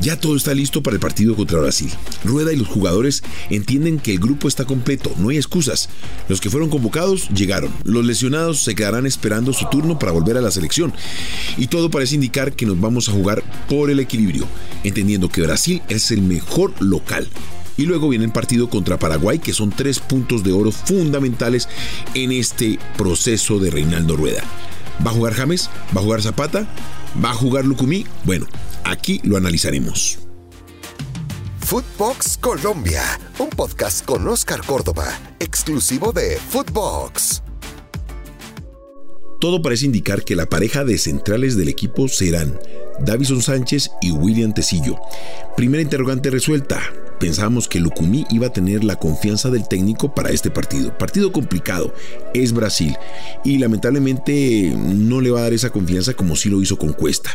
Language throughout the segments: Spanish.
Ya todo está listo para el partido contra Brasil. Rueda y los jugadores entienden que el grupo está completo, no hay excusas. Los que fueron convocados llegaron. Los lesionados se quedarán esperando su turno para volver a la selección. Y todo parece indicar que nos vamos a jugar por el equilibrio, entendiendo que Brasil es el mejor local. Y luego viene el partido contra Paraguay, que son tres puntos de oro fundamentales en este proceso de Reinaldo Rueda. ¿Va a jugar James? ¿Va a jugar Zapata? ¿Va a jugar Lucumí? Bueno, aquí lo analizaremos. Footbox Colombia, un podcast con Oscar Córdoba, exclusivo de Footbox. Todo parece indicar que la pareja de centrales del equipo serán Davison Sánchez y William Tecillo. Primera interrogante resuelta. Pensábamos que Lucumí iba a tener la confianza del técnico para este partido. Partido complicado, es Brasil y lamentablemente no le va a dar esa confianza como si lo hizo con Cuesta.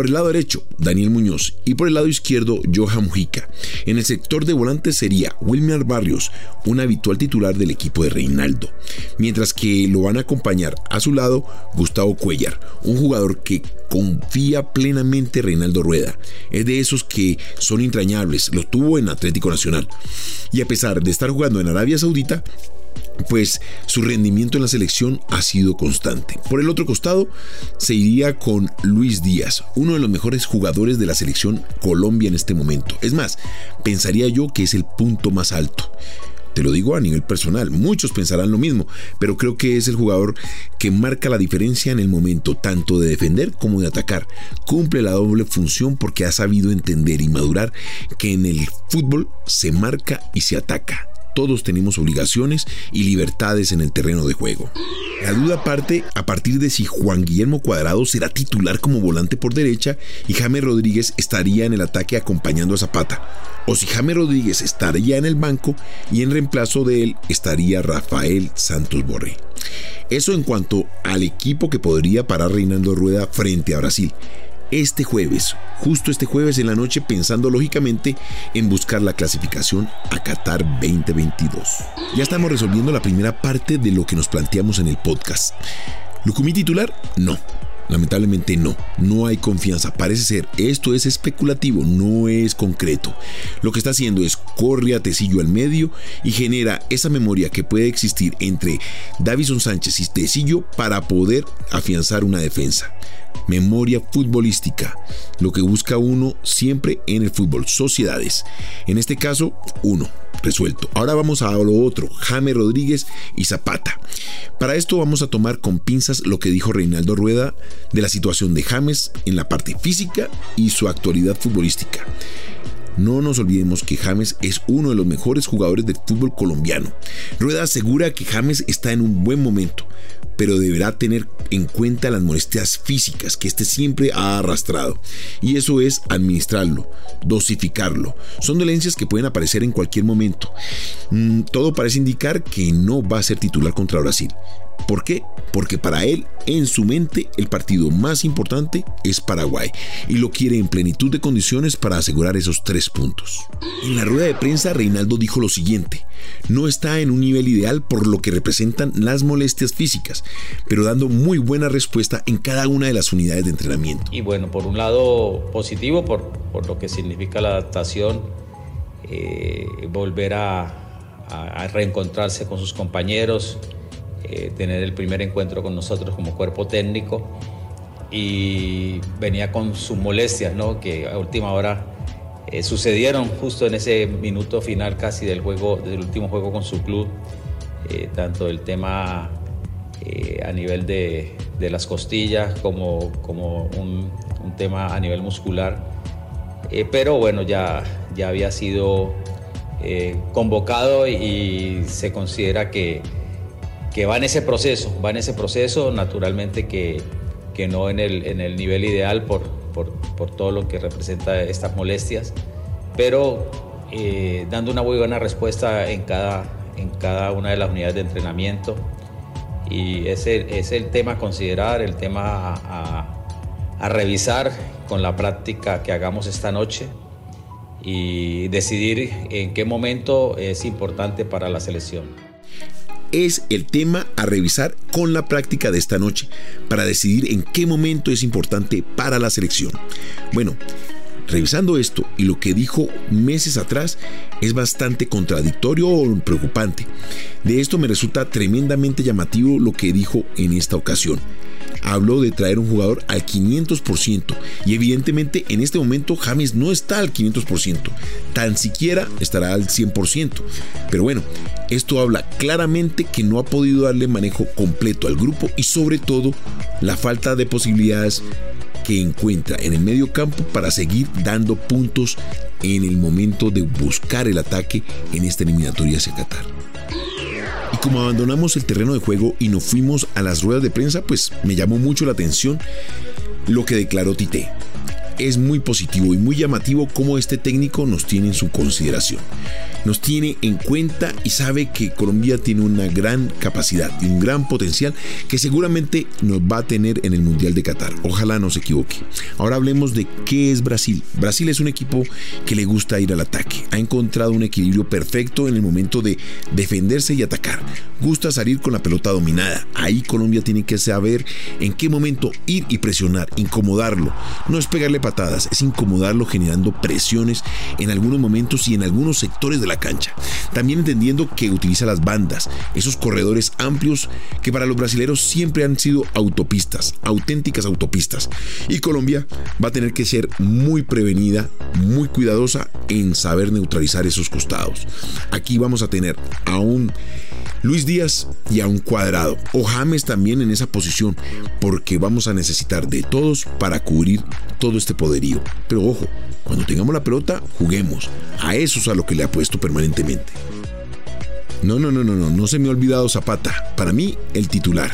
Por el lado derecho, Daniel Muñoz y por el lado izquierdo, Johan Mujica. En el sector de volantes sería Wilmer Barrios, un habitual titular del equipo de Reinaldo, mientras que lo van a acompañar a su lado Gustavo Cuellar, un jugador que confía plenamente Reinaldo Rueda. Es de esos que son entrañables, lo tuvo en Atlético Nacional. Y a pesar de estar jugando en Arabia Saudita, pues su rendimiento en la selección ha sido constante. Por el otro costado, se iría con Luis Díaz, uno de los mejores jugadores de la selección Colombia en este momento. Es más, pensaría yo que es el punto más alto. Te lo digo a nivel personal, muchos pensarán lo mismo, pero creo que es el jugador que marca la diferencia en el momento tanto de defender como de atacar. Cumple la doble función porque ha sabido entender y madurar que en el fútbol se marca y se ataca todos tenemos obligaciones y libertades en el terreno de juego. La duda parte a partir de si Juan Guillermo Cuadrado será titular como volante por derecha y James Rodríguez estaría en el ataque acompañando a Zapata, o si James Rodríguez estaría en el banco y en reemplazo de él estaría Rafael Santos Borré. Eso en cuanto al equipo que podría parar Reinaldo Rueda frente a Brasil este jueves, justo este jueves en la noche, pensando lógicamente en buscar la clasificación a Qatar 2022. Ya estamos resolviendo la primera parte de lo que nos planteamos en el podcast. ¿Lucumí titular? No. Lamentablemente no, no hay confianza. Parece ser, esto es especulativo, no es concreto. Lo que está haciendo es corre a Tecillo al medio y genera esa memoria que puede existir entre Davison Sánchez y Tecillo para poder afianzar una defensa memoria futbolística, lo que busca uno siempre en el fútbol, sociedades. En este caso, uno, resuelto. Ahora vamos a lo otro, Jaime Rodríguez y Zapata. Para esto vamos a tomar con pinzas lo que dijo Reinaldo Rueda de la situación de James en la parte física y su actualidad futbolística. No nos olvidemos que James es uno de los mejores jugadores del fútbol colombiano. Rueda asegura que James está en un buen momento, pero deberá tener en cuenta las molestias físicas que éste siempre ha arrastrado. Y eso es administrarlo, dosificarlo. Son dolencias que pueden aparecer en cualquier momento. Mm, todo parece indicar que no va a ser titular contra Brasil. ¿Por qué? Porque para él, en su mente, el partido más importante es Paraguay y lo quiere en plenitud de condiciones para asegurar esos tres puntos. En la rueda de prensa, Reinaldo dijo lo siguiente, no está en un nivel ideal por lo que representan las molestias físicas, pero dando muy buena respuesta en cada una de las unidades de entrenamiento. Y bueno, por un lado positivo, por, lo que significa la adaptación, eh, volver a reencontrarse con sus compañeros, eh, tener el primer encuentro con nosotros como cuerpo técnico y venía con sus molestias, ¿no? que a última hora eh, sucedieron justo en ese minuto final casi del juego, del último juego con su club, eh, tanto el tema a nivel de, de, las costillas como, como un, un tema a nivel muscular. pero bueno, ya, ya había sido convocado y se considera que que va en ese proceso, va en ese proceso, naturalmente que, que no en el, en el nivel ideal por, por, por, todo lo que representa estas molestias, pero eh, dando una muy buena respuesta en cada, en cada una de las unidades de entrenamiento. Y ese es el tema a considerar, el tema a, a revisar con la práctica que hagamos esta noche y decidir en qué momento es importante para la selección es el tema a revisar con la práctica de esta noche para decidir en qué momento es importante para la selección. Bueno, Revisando esto y lo que dijo meses atrás es bastante contradictorio o preocupante. De esto me resulta tremendamente llamativo lo que dijo en esta ocasión habló de traer un jugador al 500% y evidentemente en este momento James no está al 500%, tan siquiera estará al 100%. Pero bueno, esto habla claramente que no ha podido darle manejo completo al grupo y sobre todo la falta de posibilidades que encuentra en el medio campo para seguir dando puntos en el momento de buscar el ataque en esta eliminatoria hacia Qatar. Como abandonamos el terreno de juego y nos fuimos a las ruedas de prensa, pues me llamó mucho la atención lo que declaró Tite. Es muy positivo y muy llamativo cómo este técnico nos tiene en su consideración nos tiene en cuenta y sabe que Colombia tiene una gran capacidad y un gran potencial que seguramente nos va a tener en el Mundial de Qatar. Ojalá no se equivoque. Ahora hablemos de qué es Brasil. Brasil es un equipo que le gusta ir al ataque. Ha encontrado un equilibrio perfecto en el momento de defenderse y atacar. Gusta salir con la pelota dominada. Ahí Colombia tiene que saber en qué momento ir y presionar, incomodarlo. No es pegarle es incomodarlo generando presiones en algunos momentos y en algunos sectores de la cancha. También entendiendo que utiliza las bandas, esos corredores amplios que para los brasileños siempre han sido autopistas, auténticas autopistas. Y Colombia va a tener que ser muy prevenida, muy cuidadosa en saber neutralizar esos costados. Aquí vamos a tener a un Luis Díaz y a un cuadrado. O James también en esa posición, porque vamos a necesitar de todos para cubrir todo este poderío. Pero ojo, cuando tengamos la pelota, juguemos. A eso es a lo que le ha puesto permanentemente. No, no, no, no, no, no se me ha olvidado Zapata. Para mí, el titular.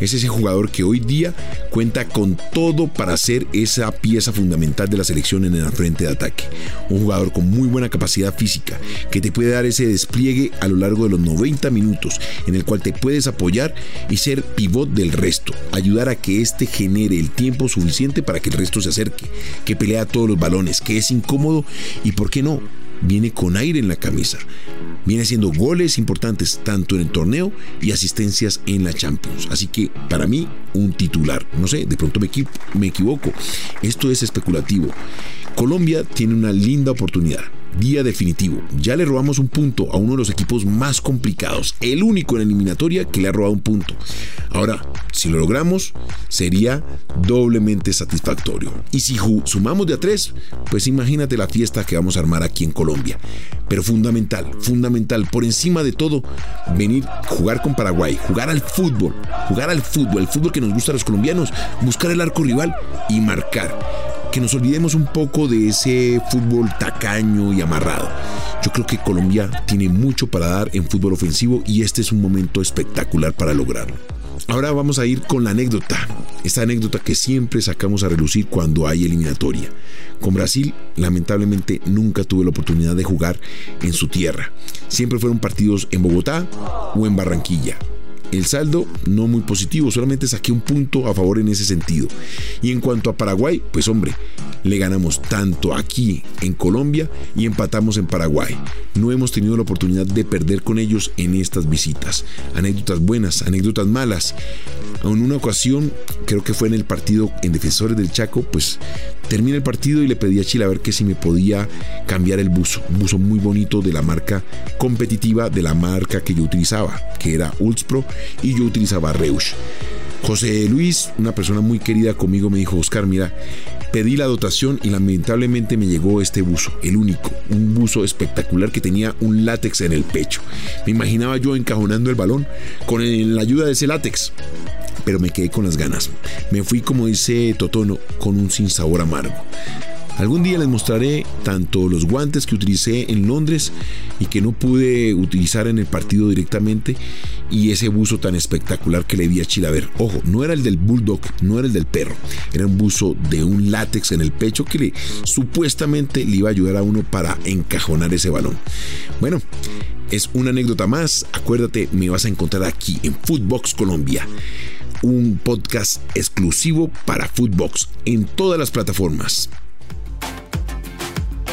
Es ese jugador que hoy día cuenta con todo para ser esa pieza fundamental de la selección en el frente de ataque. Un jugador con muy buena capacidad física, que te puede dar ese despliegue a lo largo de los 90 minutos, en el cual te puedes apoyar y ser pivot del resto. Ayudar a que éste genere el tiempo suficiente para que el resto se acerque, que pelea todos los balones, que es incómodo y, ¿por qué no? Viene con aire en la camisa viene haciendo goles importantes tanto en el torneo y asistencias en la Champions. Así que para mí un titular. No sé, de pronto me, me equivoco. Esto es especulativo. Colombia tiene una linda oportunidad día definitivo. Ya le robamos un punto a uno de los equipos más complicados, el único en la eliminatoria que le ha robado un punto. Ahora, si lo logramos, sería doblemente satisfactorio. Y si sumamos de a tres, pues imagínate la fiesta que vamos a armar aquí en Colombia. Pero fundamental, fundamental, por encima de todo, venir, jugar con Paraguay, jugar al fútbol, jugar al fútbol, el fútbol que nos gusta a los colombianos, buscar el arco rival y marcar que nos olvidemos un poco de ese fútbol tacaño y amarrado. Yo creo que Colombia tiene mucho para dar en fútbol ofensivo y este es un momento espectacular para lograrlo. Ahora vamos a ir con la anécdota, esta anécdota que siempre sacamos a relucir cuando hay eliminatoria. Con Brasil, lamentablemente, nunca tuve la oportunidad de jugar en su tierra. Siempre fueron partidos en Bogotá o en Barranquilla. El saldo no muy positivo, solamente saqué un punto a favor en ese sentido. Y en cuanto a Paraguay, pues hombre, le ganamos tanto aquí en Colombia y empatamos en Paraguay. No hemos tenido la oportunidad de perder con ellos en estas visitas. Anécdotas buenas, anécdotas malas. En una ocasión, creo que fue en el partido en Defensores del Chaco, pues terminé el partido y le pedí a Chile a ver que si me podía cambiar el buzo. Un buzo muy bonito de la marca competitiva de la marca que yo utilizaba, que era Ulspro y yo utilizaba Reusch. José Luis, una persona muy querida conmigo, me dijo, Oscar, mira, pedí la dotación y lamentablemente me llegó este buzo, el único, un buzo espectacular que tenía un látex en el pecho. Me imaginaba yo encajonando el balón con la ayuda de ese látex, pero me quedé con las ganas. Me fui, como dice Totono, con un sinsabor amargo. Algún día les mostraré tanto los guantes que utilicé en Londres y que no pude utilizar en el partido directamente y ese buzo tan espectacular que le di a Chilaver. Ojo, no era el del bulldog, no era el del perro, era un buzo de un látex en el pecho que supuestamente le iba a ayudar a uno para encajonar ese balón. Bueno, es una anécdota más. Acuérdate, me vas a encontrar aquí en Footbox Colombia un podcast exclusivo para Footbox en todas las plataformas.